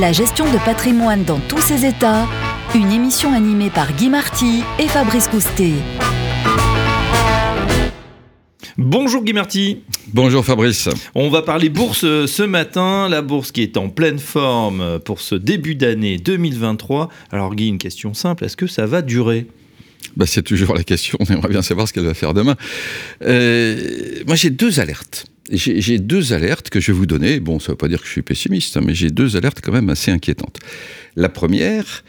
La gestion de patrimoine dans tous ses états, une émission animée par Guy Marty et Fabrice Coustet. Bonjour Guy Marty. Bonjour Fabrice. On va parler bourse euh, ce matin, la bourse qui est en pleine forme pour ce début d'année 2023. Alors Guy, une question simple, est-ce que ça va durer? Bah, c'est toujours la question, on aimerait bien savoir ce qu'elle va faire demain. Euh, moi j'ai deux alertes. J'ai deux alertes que je vais vous donner. Bon, ça ne veut pas dire que je suis pessimiste, hein, mais j'ai deux alertes quand même assez inquiétantes. La première,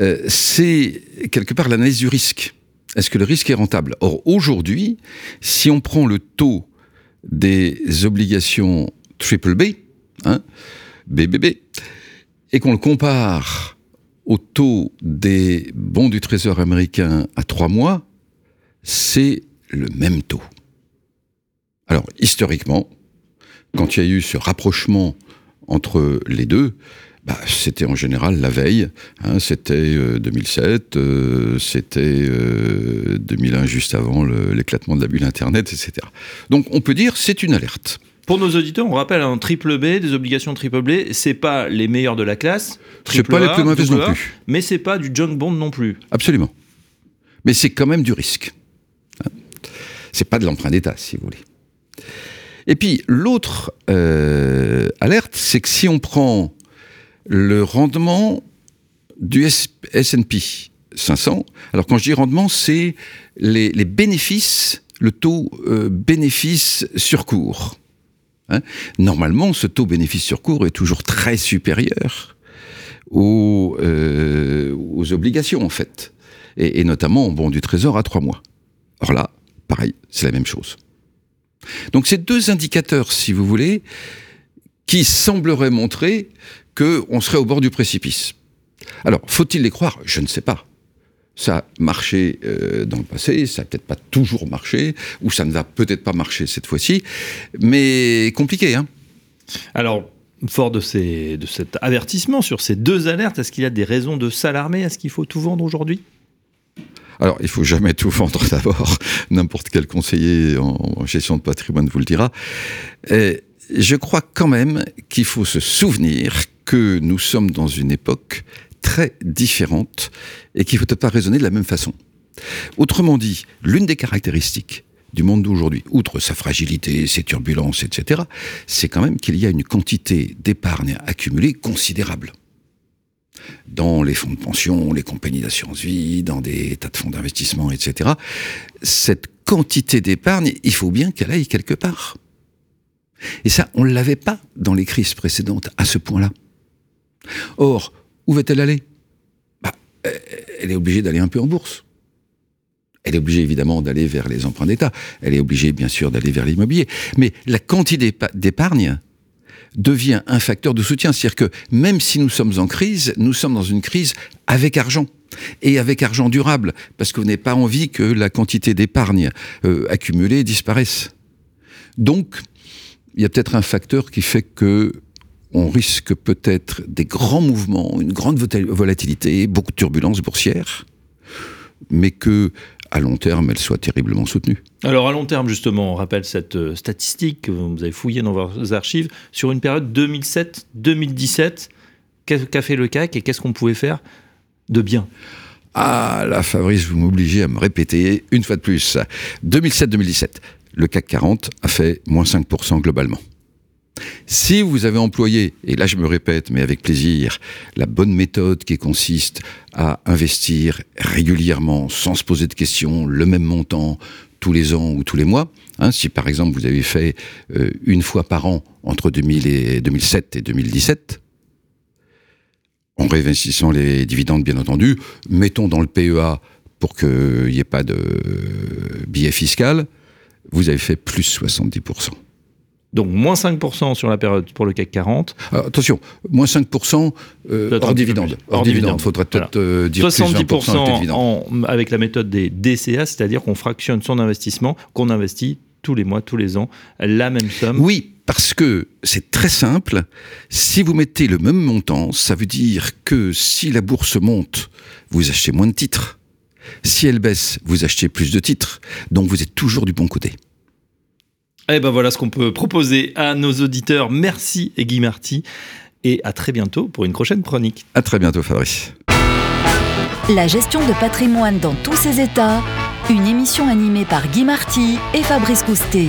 euh, c'est quelque part l'analyse du risque. Est-ce que le risque est rentable? Or, aujourd'hui, si on prend le taux des obligations triple B, hein, BBB, et qu'on le compare au taux des bons du Trésor américain à trois mois, c'est le même taux. Alors, historiquement, quand il y a eu ce rapprochement entre les deux, bah, c'était en général la veille. Hein, c'était 2007, euh, euh, c'était 2001 euh, juste avant l'éclatement de la bulle Internet, etc. Donc on peut dire c'est une alerte. Pour nos auditeurs, on rappelle un triple B, des obligations triple B, c'est pas les meilleurs de la classe. C'est pas les plus mauvaises non plus. Mais c'est pas du junk bond non plus. Absolument. Mais c'est quand même du risque. Hein. C'est pas de l'emprunt d'État, si vous voulez. Et puis l'autre alerte, c'est que si on prend le rendement du S&P 500. Alors quand je dis rendement, c'est les, bénéfices, le taux euh, bénéfice sur cours. Hein. Normalement, ce taux bénéfice sur cours est toujours très supérieur aux, euh, obligations en fait, et, et notamment au bon du trésor à trois mois. Or là, pareil, c'est la même chose. Donc ces deux indicateurs, si vous voulez, qui sembleraient montrer qu'on serait au bord du précipice. Alors, faut-il les croire? Je ne sais pas. Ça a marché euh, dans le passé, ça n'a peut-être pas toujours marché, ou ça ne va peut-être pas marcher cette fois-ci, mais compliqué, hein Alors, fort de, ces, de cet avertissement sur ces deux alertes, est-ce qu'il y a des raisons de s'alarmer? Est-ce qu'il faut tout vendre aujourd'hui? Alors, il faut jamais tout vendre d'abord. N'importe quel conseiller en, gestion de patrimoine vous le dira. je crois quand même qu'il faut se souvenir que nous sommes dans une époque très différente et qu'il ne faut pas raisonner de la même façon. Autrement dit, l'une des caractéristiques du monde d'aujourd'hui, outre sa fragilité, ses turbulences, etc., c'est quand même qu'il y a une quantité d'épargne accumulée considérable. Dans les fonds de pension, les compagnies d'assurance vie, dans des tas de fonds d'investissement, etc., cette quantité d'épargne, il faut bien qu'elle aille quelque part. Et ça, on ne l'avait pas dans les crises précédentes à ce point-là. Or, où va-t-elle aller? Bah, Elle est obligée d'aller un peu en bourse. Elle est obligée évidemment d'aller vers les emprunts d'État. Elle est obligée bien sûr d'aller vers l'immobilier. Mais la quantité d'épargne devient un facteur de soutien. C'est-à-dire que même si nous sommes en crise, nous sommes dans une crise avec argent. Et avec argent durable, parce que vous n'avez pas envie que la quantité d'épargne euh, accumulée disparaisse. Donc, il y a peut-être un facteur qui fait que on risque peut-être des grands mouvements, une grande volatilité, beaucoup de turbulences boursières, mais que à long terme, elle soit terriblement soutenue. Alors à long terme, justement, on rappelle cette euh, statistique que vous avez fouillée dans vos archives, sur une période 2007-2017, qu'a fait le CAC et qu'est-ce qu'on pouvait faire de bien? Ah là, Fabrice, vous m'obligez à me répéter une fois de plus. 2007-2017, le CAC 40 a fait moins 5% globalement. Si vous avez employé, et là je me répète, mais avec plaisir, la bonne méthode qui consiste à investir régulièrement, sans se poser de questions, le même montant tous les ans ou tous les mois, hein, si par exemple vous avez fait euh, une fois par an entre 2000 et 2007 et 2017, en réinvestissant les dividendes bien entendu, mettons dans le PEA pour qu'il n'y ait pas de billet fiscal, vous avez fait plus 70%. Donc moins 5% sur la période pour le CAC 40. attention, moins 5% euh, hors dividende. Hors, dividende, faudrait peut-être dire 70% en, avec la méthode des DCA, c'est-à-dire qu'on fractionne son investissement, qu'on investit tous les mois, tous les ans, la même somme. Oui, parce que c'est très simple. Si vous mettez le même montant, ça veut dire que si la bourse monte, vous achetez moins de titres. Si elle baisse, vous achetez plus de titres. Donc vous êtes toujours du bon côté. Eh ben voilà ce qu'on peut proposer à nos auditeurs. Merci Guy Marty. et à très bientôt pour une prochaine chronique. À très bientôt Fabrice. La gestion de patrimoine dans tous ses états, une émission animée par Guy Marty et Fabrice Coustet.